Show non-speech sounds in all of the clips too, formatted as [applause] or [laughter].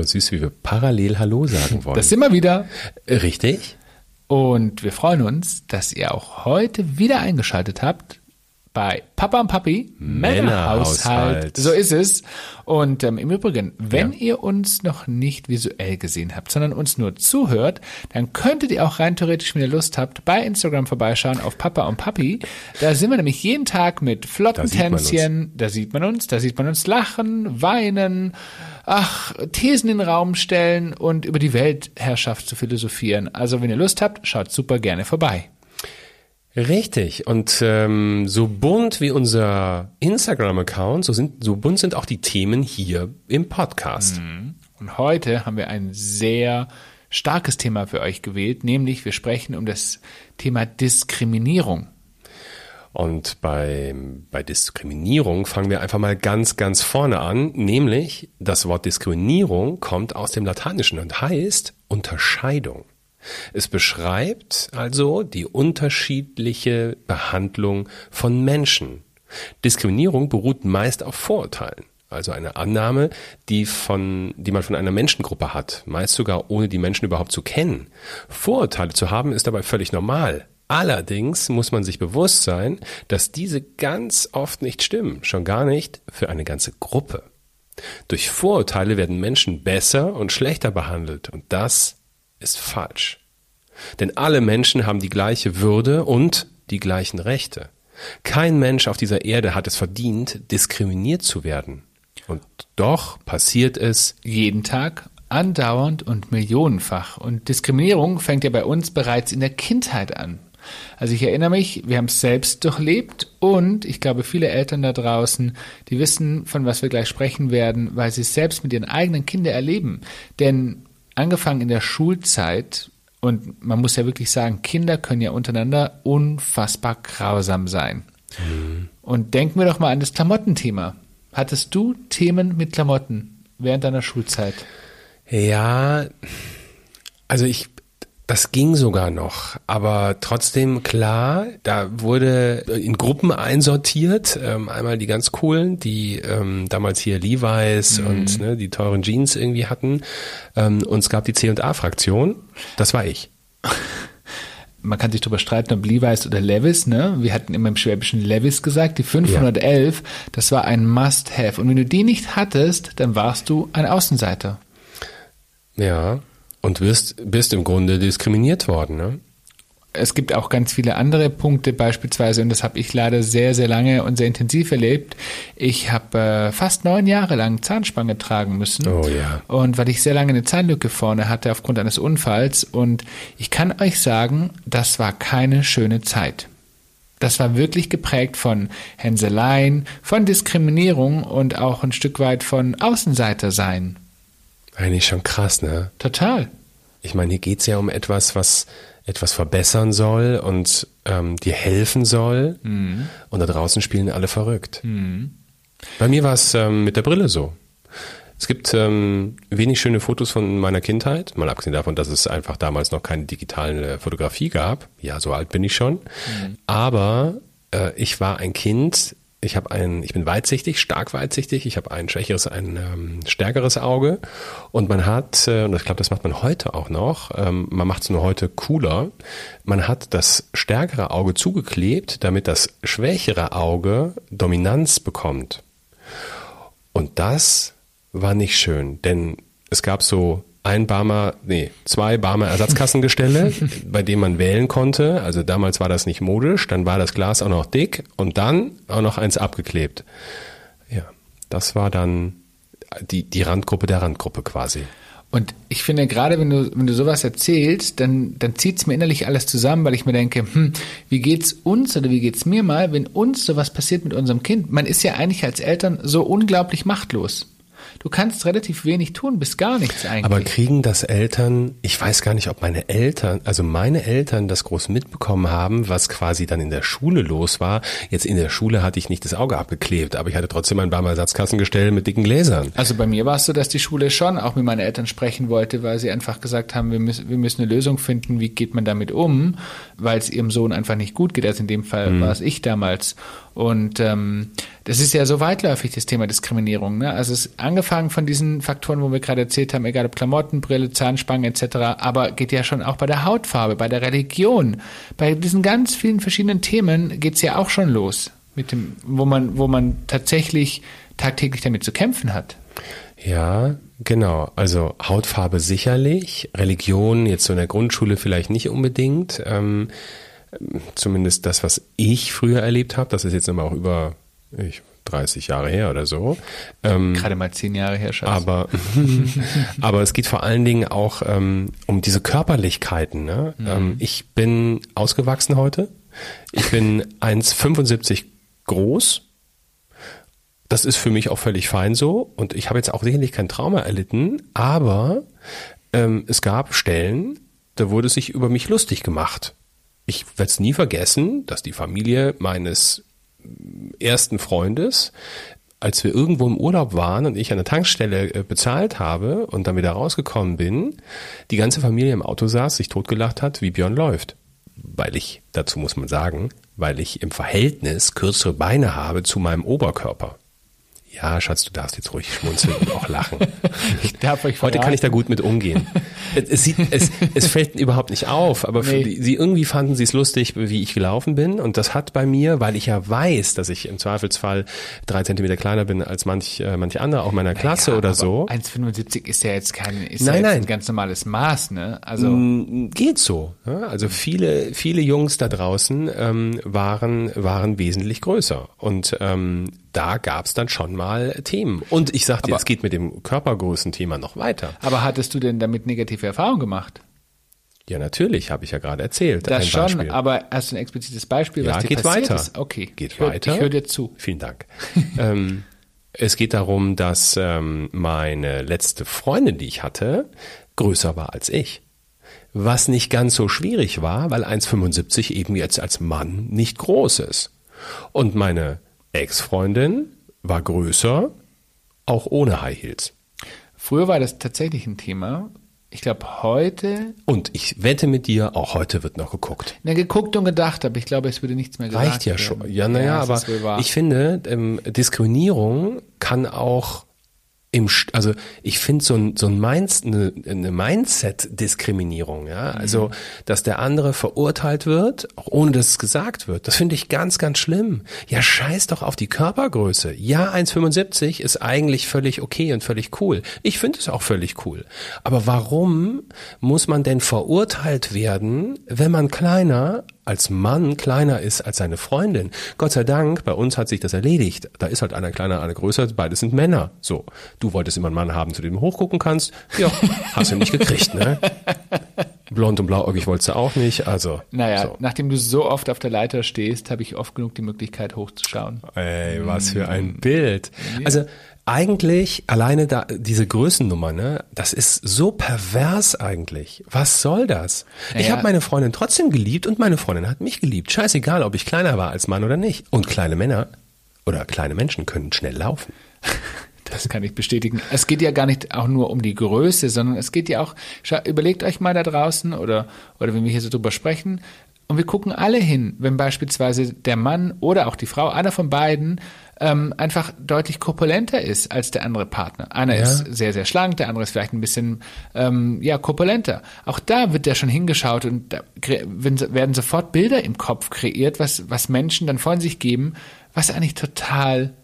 Mal süß, wie wir parallel Hallo sagen wollen. Das sind wir wieder. Richtig? Und wir freuen uns, dass ihr auch heute wieder eingeschaltet habt bei Papa und Papi Männerhaushalt. So ist es. Und ähm, im Übrigen, wenn ja. ihr uns noch nicht visuell gesehen habt, sondern uns nur zuhört, dann könntet ihr auch rein theoretisch, wenn ihr Lust habt, bei Instagram vorbeischauen auf Papa und Papi. Da sind wir nämlich jeden Tag mit flotten da Tänzchen. Da sieht man uns, da sieht man uns lachen, weinen, ach, Thesen in den Raum stellen und über die Weltherrschaft zu philosophieren. Also wenn ihr Lust habt, schaut super gerne vorbei. Richtig. Und ähm, so bunt wie unser Instagram-Account, so, sind, so bunt sind auch die Themen hier im Podcast. Mhm. Und heute haben wir ein sehr starkes Thema für euch gewählt, nämlich wir sprechen um das Thema Diskriminierung. Und bei, bei Diskriminierung fangen wir einfach mal ganz, ganz vorne an, nämlich das Wort Diskriminierung kommt aus dem Lateinischen und heißt Unterscheidung. Es beschreibt also die unterschiedliche Behandlung von Menschen. Diskriminierung beruht meist auf Vorurteilen. Also eine Annahme, die von, die man von einer Menschengruppe hat, meist sogar ohne die Menschen überhaupt zu kennen. Vorurteile zu haben ist dabei völlig normal. Allerdings muss man sich bewusst sein, dass diese ganz oft nicht stimmen, schon gar nicht für eine ganze Gruppe. Durch Vorurteile werden Menschen besser und schlechter behandelt und das ist falsch. Denn alle Menschen haben die gleiche Würde und die gleichen Rechte. Kein Mensch auf dieser Erde hat es verdient, diskriminiert zu werden. Und doch passiert es jeden Tag, andauernd und millionenfach. Und Diskriminierung fängt ja bei uns bereits in der Kindheit an. Also ich erinnere mich, wir haben es selbst durchlebt und ich glaube, viele Eltern da draußen, die wissen, von was wir gleich sprechen werden, weil sie es selbst mit ihren eigenen Kindern erleben. Denn angefangen in der Schulzeit, und man muss ja wirklich sagen, Kinder können ja untereinander unfassbar grausam sein. Mhm. Und denken wir doch mal an das Klamottenthema. Hattest du Themen mit Klamotten während deiner Schulzeit? Ja, also ich das ging sogar noch, aber trotzdem klar, da wurde in Gruppen einsortiert, ähm, einmal die ganz coolen, die ähm, damals hier Levi's mhm. und ne, die teuren Jeans irgendwie hatten, ähm, und es gab die C&A-Fraktion, das war ich. [laughs] man kann sich darüber streiten, ob Levi's oder Levis, ne? Wir hatten immer im Schwäbischen Levis gesagt. Die 511, ja. das war ein Must-Have. Und wenn du die nicht hattest, dann warst du ein Außenseiter. Ja. Und wirst, bist im Grunde diskriminiert worden, ne? Es gibt auch ganz viele andere Punkte, beispielsweise, und das habe ich leider sehr, sehr lange und sehr intensiv erlebt. Ich habe äh, fast neun Jahre lang Zahnspange tragen müssen. Oh ja. Und weil ich sehr lange eine Zahnlücke vorne hatte aufgrund eines Unfalls. Und ich kann euch sagen, das war keine schöne Zeit. Das war wirklich geprägt von Hänseleien, von Diskriminierung und auch ein Stück weit von Außenseiter sein. Eigentlich schon krass, ne? Total. Ich meine, hier geht's ja um etwas, was etwas verbessern soll und ähm, dir helfen soll. Mhm. Und da draußen spielen alle verrückt. Mhm. Bei mir war es ähm, mit der Brille so. Es gibt ähm, wenig schöne Fotos von meiner Kindheit, mal abgesehen davon, dass es einfach damals noch keine digitale Fotografie gab. Ja, so alt bin ich schon. Mhm. Aber äh, ich war ein Kind, ich habe ein, ich bin weitsichtig, stark weitsichtig. Ich habe ein schwächeres, ein ähm, stärkeres Auge. Und man hat, äh, und ich glaube, das macht man heute auch noch. Ähm, man macht es nur heute cooler. Man hat das stärkere Auge zugeklebt, damit das schwächere Auge Dominanz bekommt. Und das war nicht schön, denn es gab so ein Barmer, nee, zwei Barmer Ersatzkassengestelle, [laughs] bei denen man wählen konnte. Also damals war das nicht modisch, dann war das Glas auch noch dick und dann auch noch eins abgeklebt. Ja, das war dann die, die Randgruppe der Randgruppe quasi. Und ich finde, gerade wenn du, wenn du sowas erzählst, dann, dann zieht es mir innerlich alles zusammen, weil ich mir denke, hm, wie geht's uns oder wie geht's mir mal, wenn uns sowas passiert mit unserem Kind? Man ist ja eigentlich als Eltern so unglaublich machtlos. Du kannst relativ wenig tun, bis gar nichts eigentlich. Aber kriegen das Eltern, ich weiß gar nicht, ob meine Eltern, also meine Eltern das groß mitbekommen haben, was quasi dann in der Schule los war. Jetzt in der Schule hatte ich nicht das Auge abgeklebt, aber ich hatte trotzdem ein paar Mal Ersatzkassengestell mit dicken Gläsern. Also bei mir war es so, dass die Schule schon auch mit meinen Eltern sprechen wollte, weil sie einfach gesagt haben, wir müssen, wir müssen eine Lösung finden, wie geht man damit um, weil es ihrem Sohn einfach nicht gut geht. Also in dem Fall mhm. war es ich damals. Und ähm, das ist ja so weitläufig, das Thema Diskriminierung. Ne? Also es ist angefangen von diesen Faktoren, wo wir gerade erzählt haben, egal ob Klamotten, Brille, Zahnspangen etc., aber geht ja schon auch bei der Hautfarbe, bei der Religion, bei diesen ganz vielen verschiedenen Themen geht's ja auch schon los, mit dem, wo man, wo man tatsächlich tagtäglich damit zu kämpfen hat. Ja, genau. Also Hautfarbe sicherlich, Religion jetzt so in der Grundschule vielleicht nicht unbedingt. Ähm, zumindest das, was ich früher erlebt habe, das ist jetzt aber auch über ich, 30 Jahre her oder so. Ähm, Gerade mal zehn Jahre her, Schatz. Aber, [laughs] aber es geht vor allen Dingen auch ähm, um diese Körperlichkeiten. Ne? Mhm. Ähm, ich bin ausgewachsen heute. Ich bin [laughs] 1,75 groß. Das ist für mich auch völlig fein so. Und ich habe jetzt auch sicherlich kein Trauma erlitten, aber ähm, es gab Stellen, da wurde sich über mich lustig gemacht. Ich werde es nie vergessen, dass die Familie meines ersten Freundes, als wir irgendwo im Urlaub waren und ich an der Tankstelle äh, bezahlt habe und dann wieder rausgekommen bin, die ganze Familie im Auto saß, sich totgelacht hat, wie Björn läuft. Weil ich, dazu muss man sagen, weil ich im Verhältnis kürzere Beine habe zu meinem Oberkörper. Ja, Schatz, du darfst jetzt ruhig schmunzeln und auch lachen. [laughs] ich darf euch Heute kann ich da gut mit umgehen. Es, sieht, es, es fällt [laughs] überhaupt nicht auf, aber nee. die, sie irgendwie fanden sie es lustig, wie ich gelaufen bin. Und das hat bei mir, weil ich ja weiß, dass ich im Zweifelsfall drei Zentimeter kleiner bin als manch, äh, manche andere, auch meiner Klasse naja, oder so. 1,75 ist ja jetzt kein, ist nein, ja nein. ein ganz normales Maß, ne? Also mm, geht so. Also viele, viele Jungs da draußen ähm, waren waren wesentlich größer und ähm, da gab's dann schon mal Themen. Und ich sagte, es geht mit dem Körpergrößenthema noch weiter. Aber hattest du denn damit negative Erfahrungen gemacht? Ja, natürlich, habe ich ja gerade erzählt. Das schon, Beispiel. aber hast du ein explizites Beispiel, was ja, dir geht weiter. ist? Okay, geht ich hör, weiter. Ich höre dir zu. Vielen Dank. [laughs] ähm, es geht darum, dass ähm, meine letzte Freundin, die ich hatte, größer war als ich. Was nicht ganz so schwierig war, weil 1,75 eben jetzt als Mann nicht groß ist. Und meine Ex-Freundin war größer, auch ohne High Heels. Früher war das tatsächlich ein Thema. Ich glaube, heute. Und ich wette mit dir, auch heute wird noch geguckt. Na, geguckt und gedacht, aber ich glaube, es würde nichts mehr gesagt Reicht ja werden. schon. Ja, naja, ja, aber ich finde, ähm, Diskriminierung kann auch im, also ich finde so ein, so ein Mindset, eine, eine Mindset-Diskriminierung, ja, also mhm. dass der andere verurteilt wird, auch ohne dass es gesagt wird, das finde ich ganz, ganz schlimm. Ja, scheiß doch auf die Körpergröße. Ja, 1,75 ist eigentlich völlig okay und völlig cool. Ich finde es auch völlig cool. Aber warum muss man denn verurteilt werden, wenn man kleiner als Mann kleiner ist als seine Freundin. Gott sei Dank, bei uns hat sich das erledigt. Da ist halt einer kleiner, einer größer, beide sind Männer. So, du wolltest immer einen Mann haben, zu dem du hochgucken kannst. Ja, [laughs] hast du nicht gekriegt, ne? Blond und blauäugig wolltest du auch nicht, also. Naja, so. nachdem du so oft auf der Leiter stehst, habe ich oft genug die Möglichkeit hochzuschauen. Ey, was für ein Bild. Also, eigentlich alleine da diese Größennummer, ne, das ist so pervers eigentlich. Was soll das? Naja. Ich habe meine Freundin trotzdem geliebt und meine Freundin hat mich geliebt. Scheißegal, ob ich kleiner war als Mann oder nicht. Und kleine Männer oder kleine Menschen können schnell laufen. [laughs] Das kann ich bestätigen. Es geht ja gar nicht auch nur um die Größe, sondern es geht ja auch, überlegt euch mal da draußen oder, oder wenn wir hier so drüber sprechen, und wir gucken alle hin, wenn beispielsweise der Mann oder auch die Frau, einer von beiden, ähm, einfach deutlich korpulenter ist als der andere Partner. Einer ja. ist sehr, sehr schlank, der andere ist vielleicht ein bisschen ähm, ja, korpulenter. Auch da wird ja schon hingeschaut und da werden sofort Bilder im Kopf kreiert, was, was Menschen dann von sich geben, was eigentlich total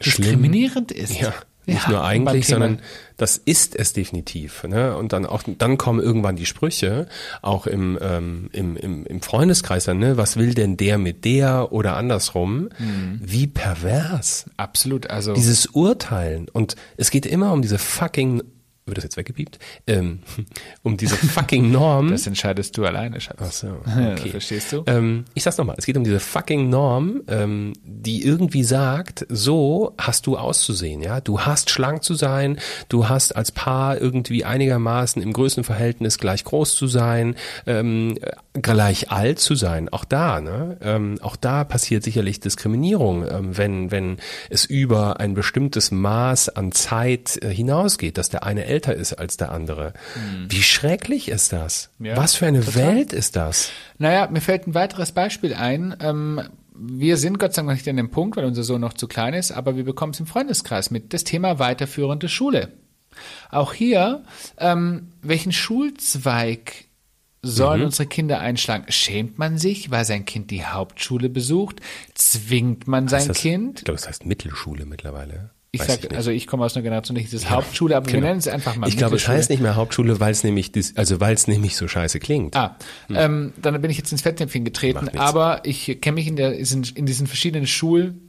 Schlimm. diskriminierend ist. Ja. Nicht ja, nur eigentlich, sondern das ist es definitiv. Ne? Und dann auch, dann kommen irgendwann die Sprüche, auch im, ähm, im, im, im Freundeskreis dann, ne? Was will denn der mit der oder andersrum? Mhm. Wie pervers. Absolut. Also dieses Urteilen. Und es geht immer um diese fucking wird das jetzt weggepiept? Ähm, [laughs] um diese fucking Norm. Das entscheidest du alleine, Schatz. Ach so, [laughs] okay. Verstehst du? Ähm, ich sag's nochmal, es geht um diese fucking Norm, ähm, die irgendwie sagt, so hast du auszusehen, ja. Du hast schlank zu sein, du hast als Paar irgendwie einigermaßen im Größenverhältnis gleich groß zu sein, ähm, gleich alt zu sein. Auch da, ne? Ähm, auch da passiert sicherlich Diskriminierung, ähm, wenn, wenn es über ein bestimmtes Maß an Zeit äh, hinausgeht, dass der eine älter ist als der andere. Hm. Wie schrecklich ist das? Ja, Was für eine total. Welt ist das? Naja, mir fällt ein weiteres Beispiel ein. Ähm, wir sind Gott sei Dank noch nicht an dem Punkt, weil unser Sohn noch zu klein ist, aber wir bekommen es im Freundeskreis mit. Das Thema weiterführende Schule. Auch hier, ähm, welchen Schulzweig sollen mhm. unsere Kinder einschlagen? Schämt man sich, weil sein Kind die Hauptschule besucht? Zwingt man sein das, Kind? Ich glaube, das heißt Mittelschule mittlerweile. Ich sag, ich also ich komme aus einer Generation, nicht das ja, Hauptschule, aber genau. wir nennen es einfach mal Ich glaube, es heißt nicht mehr Hauptschule, weil es nämlich, also weil es nämlich so scheiße klingt. Ah, hm. ähm, dann bin ich jetzt ins Fettnäpfchen getreten, aber ich kenne mich in, der, in diesen verschiedenen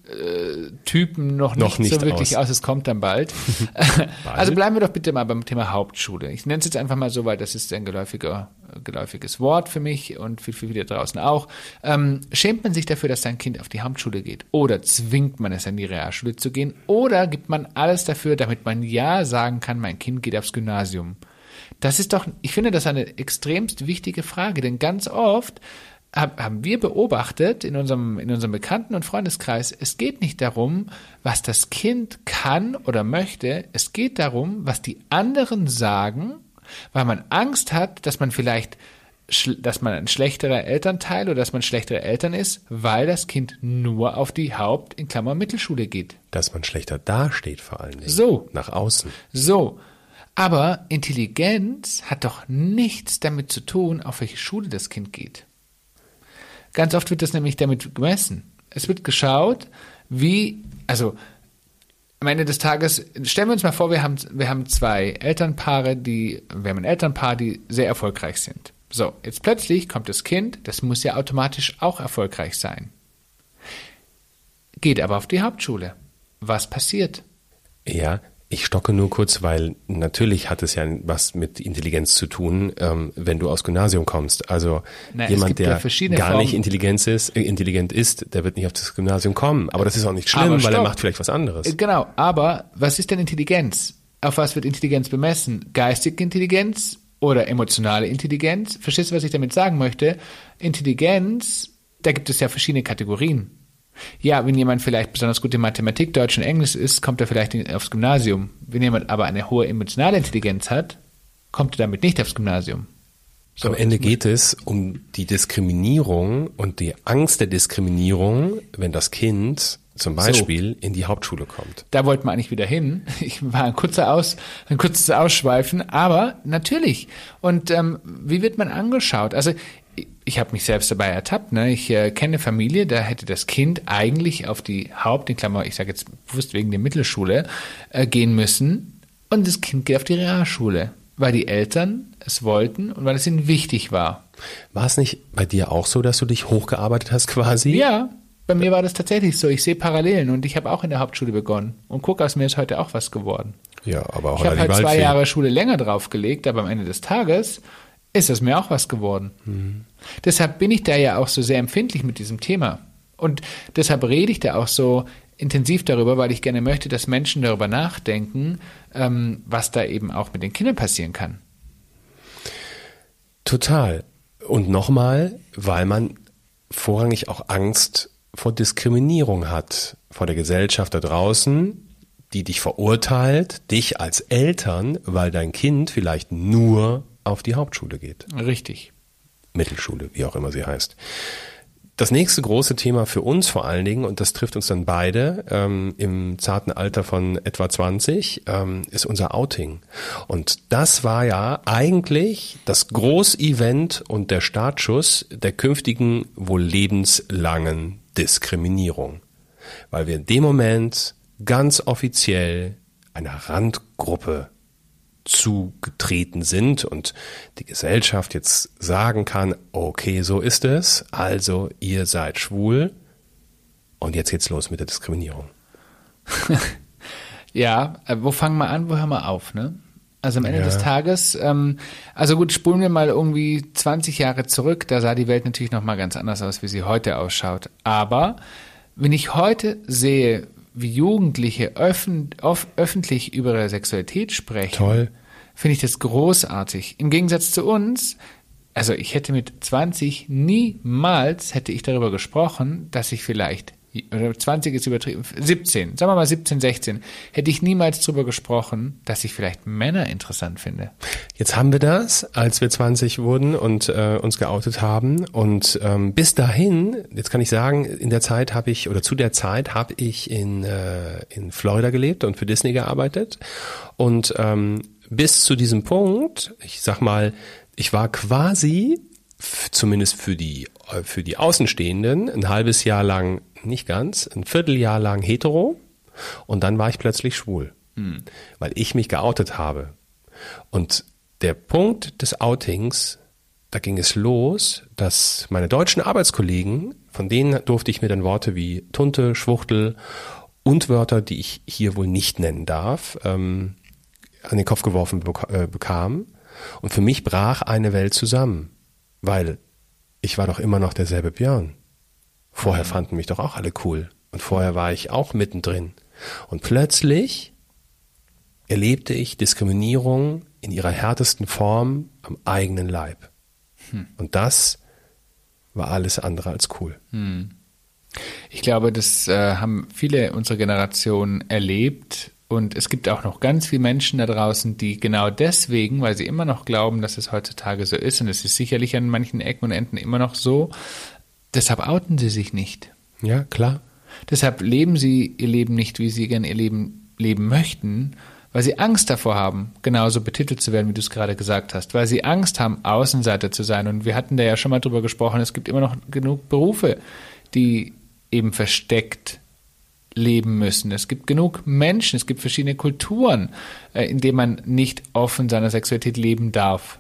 Schultypen noch, noch nicht, so wirklich aus. aus. Es kommt dann bald. [laughs] also bleiben wir doch bitte mal beim Thema Hauptschule. Ich nenne es jetzt einfach mal so, weil das ist ein geläufiger geläufiges Wort für mich und für viele draußen auch. Ähm, schämt man sich dafür, dass sein Kind auf die Hauptschule geht? Oder zwingt man es, an die Realschule zu gehen? Oder gibt man alles dafür, damit man Ja sagen kann, mein Kind geht aufs Gymnasium? Das ist doch, ich finde das eine extremst wichtige Frage, denn ganz oft haben wir beobachtet in unserem, in unserem Bekannten- und Freundeskreis, es geht nicht darum, was das Kind kann oder möchte, es geht darum, was die anderen sagen weil man Angst hat, dass man vielleicht dass man ein schlechterer Elternteil oder dass man schlechtere Eltern ist, weil das Kind nur auf die Haupt- in Klammer Mittelschule geht. Dass man schlechter dasteht vor allen Dingen. So. Nach außen. So. Aber Intelligenz hat doch nichts damit zu tun, auf welche Schule das Kind geht. Ganz oft wird das nämlich damit gemessen. Es wird geschaut, wie, also am Ende des Tages, stellen wir uns mal vor, wir haben, wir haben zwei Elternpaare, die, wir haben ein Elternpaar, die sehr erfolgreich sind. So, jetzt plötzlich kommt das Kind, das muss ja automatisch auch erfolgreich sein. Geht aber auf die Hauptschule. Was passiert? Ja, ich stocke nur kurz, weil natürlich hat es ja was mit Intelligenz zu tun, ähm, wenn du aus Gymnasium kommst. Also Na, jemand, der gar Formen. nicht intelligent ist, äh, intelligent ist, der wird nicht auf das Gymnasium kommen. Aber das ist auch nicht schlimm, weil er macht vielleicht was anderes. Äh, genau, aber was ist denn Intelligenz? Auf was wird Intelligenz bemessen? Geistige Intelligenz oder emotionale Intelligenz? Verstehst du, was ich damit sagen möchte? Intelligenz, da gibt es ja verschiedene Kategorien. Ja, wenn jemand vielleicht besonders gut in Mathematik, Deutsch und Englisch ist, kommt er vielleicht aufs Gymnasium. Wenn jemand aber eine hohe emotionale Intelligenz hat, kommt er damit nicht aufs Gymnasium. So, Am Ende geht es um die Diskriminierung und die Angst der Diskriminierung, wenn das Kind zum Beispiel so. in die Hauptschule kommt. Da wollten wir eigentlich wieder hin. [laughs] Ich war ein kurzer Aus, ein kurzes Ausschweifen, aber natürlich. Und ähm, wie wird man angeschaut? Also ich habe mich selbst dabei ertappt. Ne? Ich äh, kenne eine Familie, da hätte das Kind eigentlich auf die Haupt, in Klammer, ich sage jetzt bewusst wegen der Mittelschule, äh, gehen müssen. Und das Kind geht auf die Realschule, weil die Eltern es wollten und weil es ihnen wichtig war. War es nicht bei dir auch so, dass du dich hochgearbeitet hast quasi? Ja, bei mir war das tatsächlich so. Ich sehe Parallelen und ich habe auch in der Hauptschule begonnen. Und guck, aus mir ist heute auch was geworden. Ja, aber auch Ich habe halt zwei Jahre Schule länger draufgelegt, aber am Ende des Tages ist es mir auch was geworden. Mhm. Deshalb bin ich da ja auch so sehr empfindlich mit diesem Thema. Und deshalb rede ich da auch so intensiv darüber, weil ich gerne möchte, dass Menschen darüber nachdenken, ähm, was da eben auch mit den Kindern passieren kann. Total. Und nochmal, weil man vorrangig auch Angst vor Diskriminierung hat, vor der Gesellschaft da draußen, die dich verurteilt, dich als Eltern, weil dein Kind vielleicht nur auf die Hauptschule geht. Richtig. Mittelschule, wie auch immer sie heißt. Das nächste große Thema für uns vor allen Dingen, und das trifft uns dann beide ähm, im zarten Alter von etwa 20, ähm, ist unser Outing. Und das war ja eigentlich das Großevent und der Startschuss der künftigen wohl lebenslangen Diskriminierung. Weil wir in dem Moment ganz offiziell einer Randgruppe zugetreten sind und die Gesellschaft jetzt sagen kann, okay, so ist es, also ihr seid schwul und jetzt geht's los mit der Diskriminierung. [laughs] ja, äh, wo fangen wir an, wo hören wir auf, ne? Also am Ende ja. des Tages, ähm, also gut, spulen wir mal irgendwie 20 Jahre zurück, da sah die Welt natürlich nochmal ganz anders aus, wie sie heute ausschaut. Aber wenn ich heute sehe, wie Jugendliche öffn öffentlich über ihre Sexualität sprechen, Toll. finde ich das großartig. Im Gegensatz zu uns, also ich hätte mit 20 niemals hätte ich darüber gesprochen, dass ich vielleicht oder 20 ist übertrieben, 17, sagen wir mal 17, 16, hätte ich niemals drüber gesprochen, dass ich vielleicht Männer interessant finde. Jetzt haben wir das, als wir 20 wurden und äh, uns geoutet haben. Und ähm, bis dahin, jetzt kann ich sagen, in der Zeit habe ich, oder zu der Zeit habe ich in, äh, in Florida gelebt und für Disney gearbeitet. Und ähm, bis zu diesem Punkt, ich sag mal, ich war quasi zumindest für die, äh, für die Außenstehenden ein halbes Jahr lang, nicht ganz, ein Vierteljahr lang hetero und dann war ich plötzlich schwul, hm. weil ich mich geoutet habe. Und der Punkt des Outings, da ging es los, dass meine deutschen Arbeitskollegen, von denen durfte ich mir dann Worte wie Tunte, Schwuchtel und Wörter, die ich hier wohl nicht nennen darf, ähm, an den Kopf geworfen bek äh, bekam. Und für mich brach eine Welt zusammen. Weil ich war doch immer noch derselbe Björn. Vorher fanden mich doch auch alle cool. Und vorher war ich auch mittendrin. Und plötzlich erlebte ich Diskriminierung in ihrer härtesten Form am eigenen Leib. Hm. Und das war alles andere als cool. Hm. Ich glaube, das äh, haben viele unserer Generation erlebt, und es gibt auch noch ganz viele Menschen da draußen, die genau deswegen, weil sie immer noch glauben, dass es heutzutage so ist, und es ist sicherlich an manchen Ecken und Enden immer noch so, deshalb outen sie sich nicht. Ja, klar. Deshalb leben sie ihr Leben nicht, wie sie gerne ihr Leben leben möchten, weil sie Angst davor haben, genauso betitelt zu werden, wie du es gerade gesagt hast, weil sie Angst haben, Außenseiter zu sein. Und wir hatten da ja schon mal drüber gesprochen, es gibt immer noch genug Berufe, die eben versteckt leben müssen. Es gibt genug Menschen, es gibt verschiedene Kulturen, äh, in denen man nicht offen seiner Sexualität leben darf.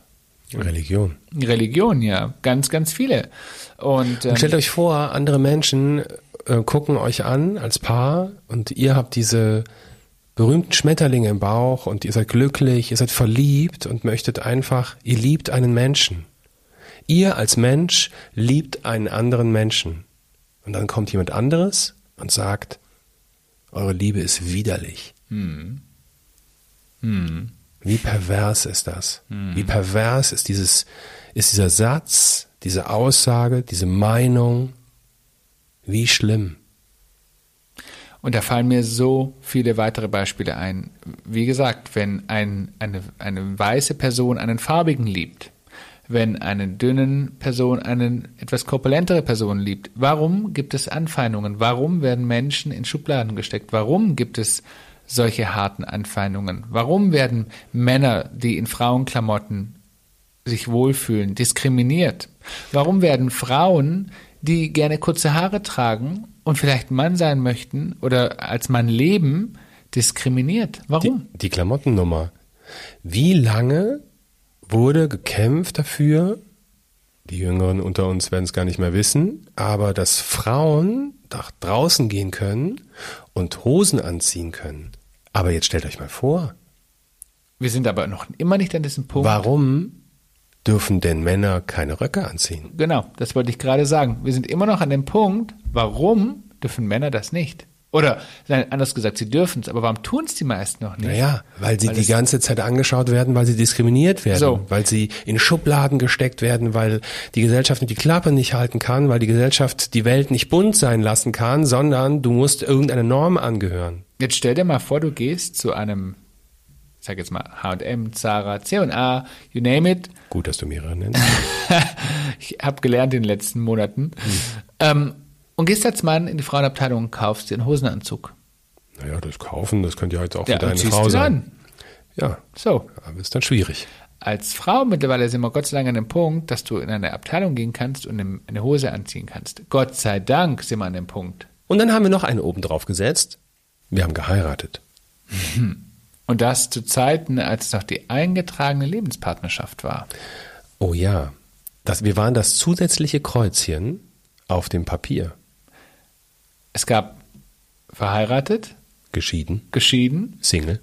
Religion. Religion, ja, ganz, ganz viele. Und, ähm, und stellt euch vor, andere Menschen äh, gucken euch an als Paar und ihr habt diese berühmten Schmetterlinge im Bauch und ihr seid glücklich, ihr seid verliebt und möchtet einfach, ihr liebt einen Menschen. Ihr als Mensch liebt einen anderen Menschen. Und dann kommt jemand anderes und sagt, eure Liebe ist widerlich. Hm. Hm. Wie pervers ist das? Hm. Wie pervers ist dieses, ist dieser Satz, diese Aussage, diese Meinung? Wie schlimm? Und da fallen mir so viele weitere Beispiele ein. Wie gesagt, wenn ein, eine, eine weiße Person einen farbigen liebt, wenn eine dünnen Person eine etwas korpulentere Person liebt? Warum gibt es Anfeindungen? Warum werden Menschen in Schubladen gesteckt? Warum gibt es solche harten Anfeindungen? Warum werden Männer, die in Frauenklamotten sich wohlfühlen, diskriminiert? Warum werden Frauen, die gerne kurze Haare tragen und vielleicht Mann sein möchten oder als Mann leben, diskriminiert? Warum? Die, die Klamottennummer. Wie lange wurde gekämpft dafür, die Jüngeren unter uns werden es gar nicht mehr wissen, aber dass Frauen nach draußen gehen können und Hosen anziehen können. Aber jetzt stellt euch mal vor. Wir sind aber noch immer nicht an diesem Punkt. Warum dürfen denn Männer keine Röcke anziehen? Genau, das wollte ich gerade sagen. Wir sind immer noch an dem Punkt, warum dürfen Männer das nicht? Oder anders gesagt, sie dürfen es, aber warum tun es die meisten noch nicht? Naja, weil sie weil die ganze Zeit angeschaut werden, weil sie diskriminiert werden, so. weil sie in Schubladen gesteckt werden, weil die Gesellschaft die Klappe nicht halten kann, weil die Gesellschaft die Welt nicht bunt sein lassen kann, sondern du musst irgendeiner Norm angehören. Jetzt stell dir mal vor, du gehst zu einem, ich sag jetzt mal H&M, Zara, C&A, you name it. Gut, dass du mehrere nennst. [laughs] ich habe gelernt in den letzten Monaten. Hm. Ähm, und gehst als Mann in die Frauenabteilung und kaufst dir einen Hosenanzug. Naja, das Kaufen, das könnte ja heute auch ja, für deine Frau sein. An. Ja. So. Aber ist dann schwierig. Als Frau mittlerweile sind wir Gott sei Dank an dem Punkt, dass du in eine Abteilung gehen kannst und eine Hose anziehen kannst. Gott sei Dank sind wir an dem Punkt. Und dann haben wir noch einen oben drauf gesetzt. Wir haben geheiratet. [laughs] Und das zu Zeiten, als es noch die eingetragene Lebenspartnerschaft war. Oh ja. Das, wir waren das zusätzliche Kreuzchen auf dem Papier. Es gab verheiratet, geschieden, geschieden, Single,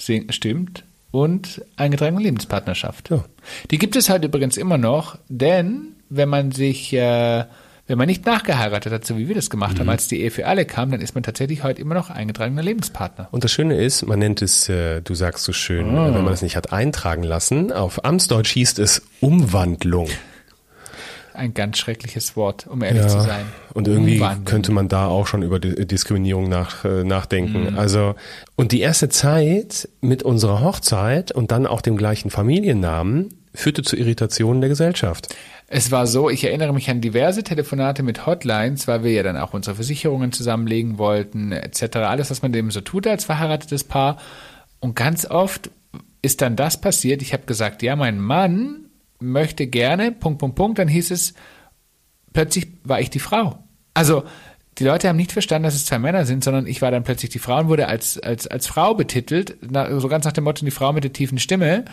sing, stimmt, und eingetragene Lebenspartnerschaft. Ja. Die gibt es halt übrigens immer noch, denn wenn man sich, äh, wenn man nicht nachgeheiratet hat, so wie wir das gemacht mhm. haben, als die Ehe für alle kam, dann ist man tatsächlich heute immer noch eingetragener Lebenspartner. Und das Schöne ist, man nennt es, äh, du sagst so schön, oh. wenn man es nicht hat eintragen lassen, auf Amtsdeutsch hieß es Umwandlung. Ein ganz schreckliches Wort, um ehrlich Ja, zu sein. und irgendwie Umwandeln. könnte man da auch schon über die Diskriminierung nach, äh, nachdenken. Also, und die erste Zeit mit unserer Hochzeit und dann auch dem gleichen Familiennamen führte zu Irritationen der Gesellschaft. Es war so, ich erinnere mich an diverse Telefonate mit Hotlines, weil wir ja dann auch unsere Versicherungen zusammenlegen wollten, etc. Alles, was man eben so tut als verheiratetes Paar. Und ganz oft ist dann das passiert. Ich habe gesagt, ja, mein Mann möchte gerne, Punkt, Punkt, Punkt. Dann hieß es, plötzlich war ich die Frau. Also die Leute haben nicht verstanden, dass es zwei Männer sind, sondern ich war dann plötzlich die Frau und wurde als, als, als Frau betitelt, so ganz nach dem Motto, die Frau mit der tiefen Stimme.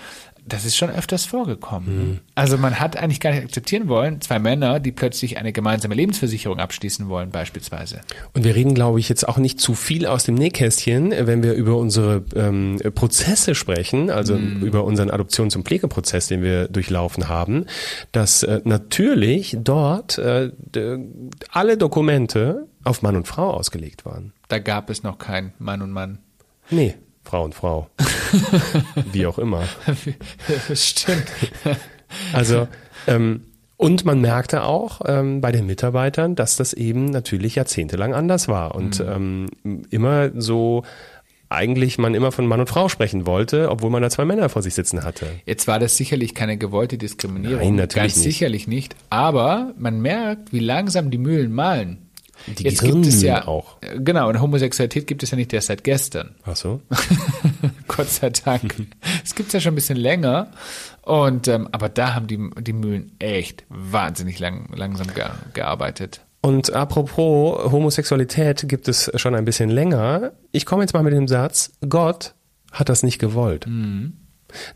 Das ist schon öfters vorgekommen. Also man hat eigentlich gar nicht akzeptieren wollen, zwei Männer, die plötzlich eine gemeinsame Lebensversicherung abschließen wollen, beispielsweise. Und wir reden, glaube ich, jetzt auch nicht zu viel aus dem Nähkästchen, wenn wir über unsere ähm, Prozesse sprechen, also über unseren Adoptions- und Pflegeprozess, den wir durchlaufen haben, dass äh, natürlich dort äh, alle Dokumente auf Mann und Frau ausgelegt waren. Da gab es noch kein Mann und Mann. Nee, Frau und Frau. [laughs] Wie auch immer. Das [laughs] stimmt. Also, ähm, und man merkte auch ähm, bei den Mitarbeitern, dass das eben natürlich jahrzehntelang anders war und ähm, immer so eigentlich man immer von Mann und Frau sprechen wollte, obwohl man da zwei Männer vor sich sitzen hatte. Jetzt war das sicherlich keine gewollte Diskriminierung. Nein, natürlich Ganz nicht. sicherlich nicht. Aber man merkt, wie langsam die Mühlen malen. Die Jetzt gibt es ja auch. Genau, und Homosexualität gibt es ja nicht erst seit gestern. Ach so. [laughs] Gott sei Dank. Es gibt's ja schon ein bisschen länger. Und ähm, aber da haben die, die Mühlen echt wahnsinnig lang, langsam ge gearbeitet. Und apropos Homosexualität gibt es schon ein bisschen länger. Ich komme jetzt mal mit dem Satz, Gott hat das nicht gewollt.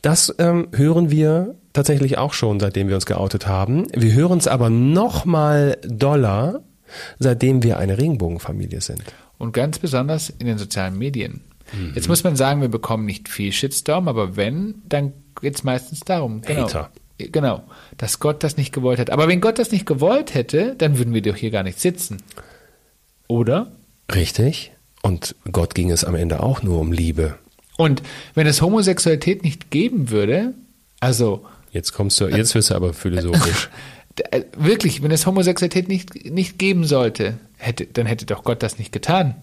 Das ähm, hören wir tatsächlich auch schon, seitdem wir uns geoutet haben. Wir hören es aber noch mal doller, seitdem wir eine Regenbogenfamilie sind. Und ganz besonders in den sozialen Medien. Mhm. Jetzt muss man sagen, wir bekommen nicht viel Shitstorm, aber wenn, dann geht's meistens darum. Genau. Hater. Genau, dass Gott das nicht gewollt hat. Aber wenn Gott das nicht gewollt hätte, dann würden wir doch hier gar nicht sitzen. Oder? Richtig. Und Gott ging es am Ende auch nur um Liebe. Und wenn es Homosexualität nicht geben würde, also Jetzt kommst du, jetzt wirst du aber philosophisch. [laughs] äh, wirklich, wenn es Homosexualität nicht, nicht geben sollte, hätte, dann hätte doch Gott das nicht getan.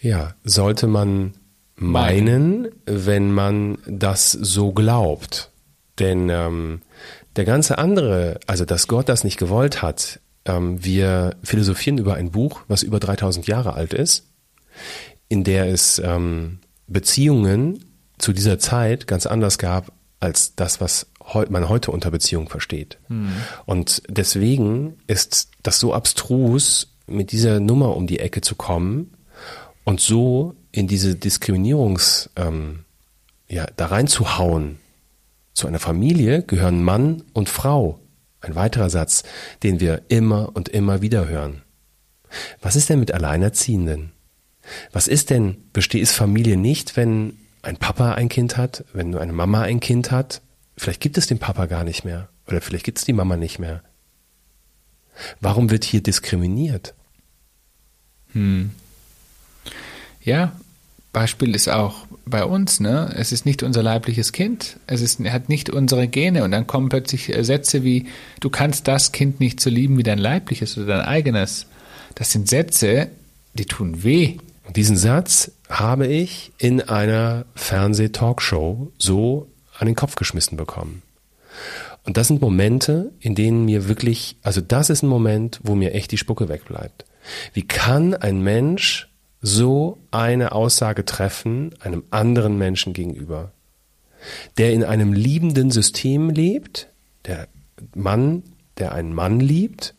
Ja, sollte man meinen, wenn man das so glaubt. Denn ähm, der ganze andere, also dass Gott das nicht gewollt hat, ähm, wir philosophieren über ein Buch, was über 3000 Jahre alt ist, in der es ähm, Beziehungen zu dieser Zeit ganz anders gab als das, was man heute unter Beziehung versteht. Und deswegen ist das so abstrus, mit dieser Nummer um die Ecke zu kommen und so in diese Diskriminierungs, ähm, ja, da reinzuhauen. Zu einer Familie gehören Mann und Frau. Ein weiterer Satz, den wir immer und immer wieder hören. Was ist denn mit Alleinerziehenden? Was ist denn, besteht Familie nicht, wenn ein Papa ein Kind hat, wenn nur eine Mama ein Kind hat? Vielleicht gibt es den Papa gar nicht mehr. Oder vielleicht gibt es die Mama nicht mehr. Warum wird hier diskriminiert? Ja, Beispiel ist auch bei uns, ne? Es ist nicht unser leibliches Kind, es ist, hat nicht unsere Gene und dann kommen plötzlich äh, Sätze wie, du kannst das Kind nicht so lieben wie dein leibliches oder dein eigenes. Das sind Sätze, die tun weh. Diesen Satz habe ich in einer Fernseh-Talkshow so an den Kopf geschmissen bekommen. Und das sind Momente, in denen mir wirklich, also das ist ein Moment, wo mir echt die Spucke wegbleibt. Wie kann ein Mensch so eine Aussage treffen einem anderen Menschen gegenüber, der in einem liebenden System lebt, der Mann, der einen Mann liebt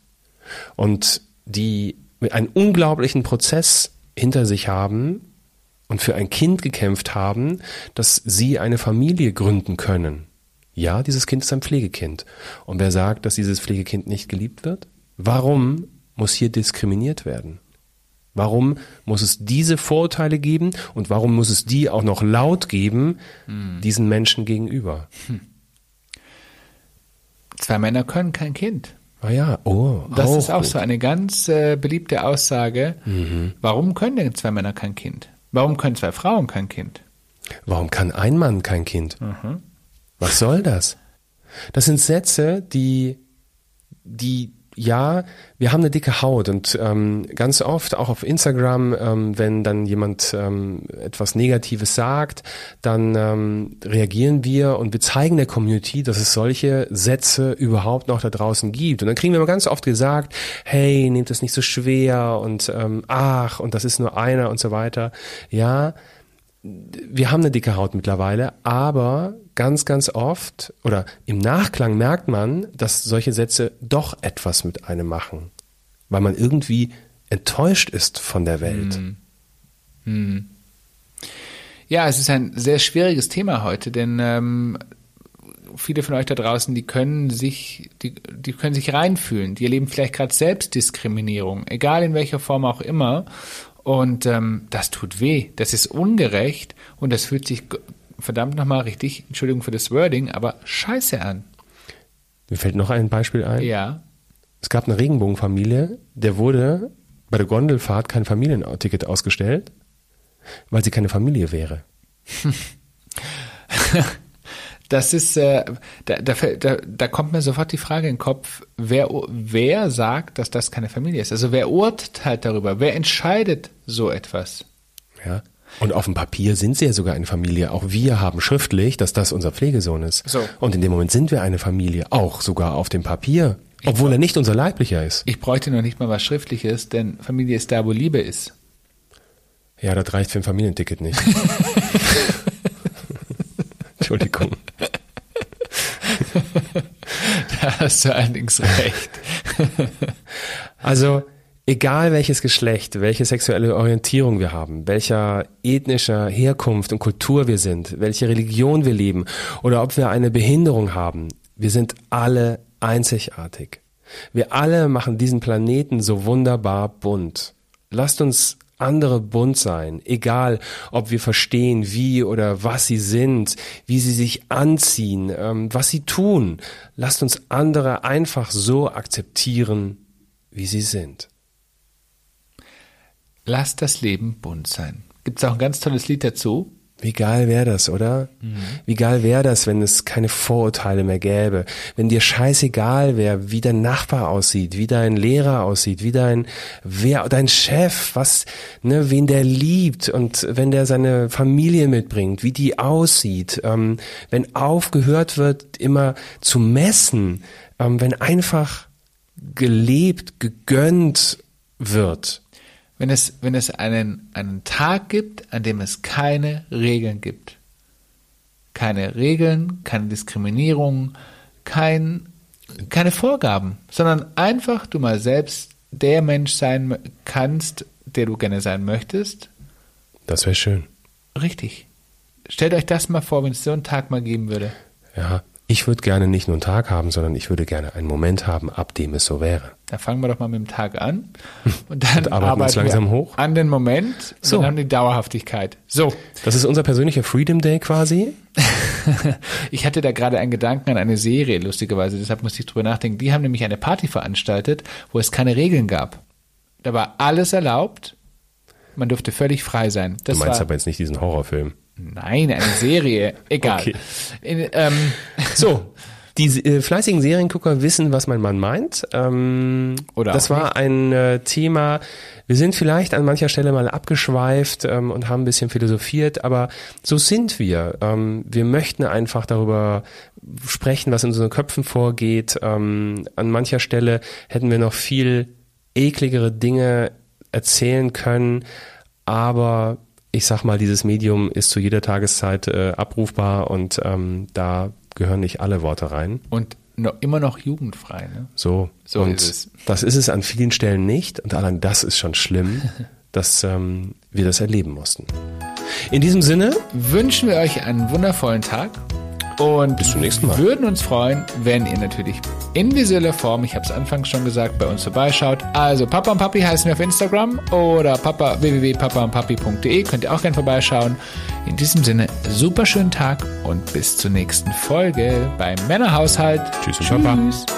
und die einen unglaublichen Prozess hinter sich haben und für ein Kind gekämpft haben, dass sie eine Familie gründen können. Ja, dieses Kind ist ein Pflegekind. Und wer sagt, dass dieses Pflegekind nicht geliebt wird? Warum muss hier diskriminiert werden? Warum muss es diese Vorurteile geben und warum muss es die auch noch laut geben, diesen Menschen gegenüber? Zwei Männer können kein Kind. Ah ja, oh, Das ist auch gut. so eine ganz äh, beliebte Aussage. Warum können denn zwei Männer kein Kind? Warum können zwei Frauen kein Kind? Warum kann ein Mann kein Kind? Was soll das? Das sind Sätze, die die ja, wir haben eine dicke Haut und ähm, ganz oft auch auf Instagram, ähm, wenn dann jemand ähm, etwas Negatives sagt, dann ähm, reagieren wir und wir zeigen der Community, dass es solche Sätze überhaupt noch da draußen gibt. Und dann kriegen wir immer ganz oft gesagt, hey, nehmt es nicht so schwer und ähm, ach, und das ist nur einer und so weiter. Ja, wir haben eine dicke Haut mittlerweile, aber ganz, ganz oft oder im Nachklang merkt man, dass solche Sätze doch etwas mit einem machen, weil man irgendwie enttäuscht ist von der Welt. Hm. Hm. Ja, es ist ein sehr schwieriges Thema heute, denn ähm, viele von euch da draußen, die können sich, die, die können sich reinfühlen. Die erleben vielleicht gerade Selbstdiskriminierung, egal in welcher Form auch immer. Und ähm, das tut weh, das ist ungerecht und das fühlt sich verdammt nochmal richtig, Entschuldigung für das Wording, aber scheiße an. Mir fällt noch ein Beispiel ein. Ja. Es gab eine Regenbogenfamilie, der wurde bei der Gondelfahrt kein Familienticket ausgestellt, weil sie keine Familie wäre. [laughs] Das ist, äh, da, da, da, da kommt mir sofort die Frage in den Kopf, wer, wer sagt, dass das keine Familie ist? Also wer urteilt darüber? Wer entscheidet so etwas? Ja. Und auf dem Papier sind sie ja sogar eine Familie. Auch wir haben schriftlich, dass das unser Pflegesohn ist. So. Und in dem Moment sind wir eine Familie, auch sogar auf dem Papier, obwohl er nicht unser leiblicher ist. Ich bräuchte noch nicht mal was Schriftliches, denn Familie ist da, wo Liebe ist. Ja, das reicht für ein Familienticket nicht. [laughs] Entschuldigung. [laughs] da hast du allerdings recht. [laughs] also, egal welches Geschlecht, welche sexuelle Orientierung wir haben, welcher ethnischer Herkunft und Kultur wir sind, welche Religion wir leben oder ob wir eine Behinderung haben, wir sind alle einzigartig. Wir alle machen diesen Planeten so wunderbar bunt. Lasst uns andere bunt sein, egal ob wir verstehen, wie oder was sie sind, wie sie sich anziehen, ähm, was sie tun. Lasst uns andere einfach so akzeptieren, wie sie sind. Lasst das Leben bunt sein. Gibt es auch ein ganz tolles Lied dazu? Wie geil wäre das, oder? Mhm. Wie geil wäre das, wenn es keine Vorurteile mehr gäbe, wenn dir scheißegal wäre, wie dein Nachbar aussieht, wie dein Lehrer aussieht, wie dein wer dein Chef, was ne, wen der liebt und wenn der seine Familie mitbringt, wie die aussieht, ähm, wenn aufgehört wird, immer zu messen, ähm, wenn einfach gelebt, gegönnt wird wenn es, wenn es einen, einen Tag gibt, an dem es keine Regeln gibt. Keine Regeln, keine Diskriminierung, kein, keine Vorgaben, sondern einfach du mal selbst der Mensch sein kannst, der du gerne sein möchtest. Das wäre schön. Richtig. Stellt euch das mal vor, wenn es so einen Tag mal geben würde. Ja, ich würde gerne nicht nur einen Tag haben, sondern ich würde gerne einen Moment haben, ab dem es so wäre. Da fangen wir doch mal mit dem Tag an [laughs] und dann und arbeiten, arbeiten wir langsam hoch an den Moment so. und dann die Dauerhaftigkeit. So. Das ist unser persönlicher Freedom Day quasi. [laughs] ich hatte da gerade einen Gedanken an eine Serie, lustigerweise, deshalb musste ich drüber nachdenken. Die haben nämlich eine Party veranstaltet, wo es keine Regeln gab. Da war alles erlaubt, man durfte völlig frei sein. Das du meinst aber jetzt nicht diesen Horrorfilm. Nein, eine Serie. [laughs] Egal. Okay. In, ähm, [laughs] so. Die äh, fleißigen Seriengucker wissen, was mein Mann meint. Ähm, Oder das war nicht. ein äh, Thema. Wir sind vielleicht an mancher Stelle mal abgeschweift ähm, und haben ein bisschen philosophiert, aber so sind wir. Ähm, wir möchten einfach darüber sprechen, was in unseren Köpfen vorgeht. Ähm, an mancher Stelle hätten wir noch viel ekligere Dinge erzählen können, aber ich sag mal, dieses Medium ist zu jeder Tageszeit äh, abrufbar und ähm, da gehören nicht alle Worte rein. Und noch, immer noch jugendfrei, ne? So. So und ist es. Das ist es an vielen Stellen nicht und allein das ist schon schlimm, [laughs] dass ähm, wir das erleben mussten. In diesem Sinne wünschen wir euch einen wundervollen Tag und bis zum nächsten Mal. würden uns freuen, wenn ihr natürlich in visueller Form, ich habe es anfangs schon gesagt, bei uns vorbeischaut. Also Papa und Papi heißen wir auf Instagram oder papa www.papaundpapi.de könnt ihr auch gerne vorbeischauen. In diesem Sinne, super schönen Tag und bis zur nächsten Folge beim Männerhaushalt. Tschüss, Tschüss. Papa.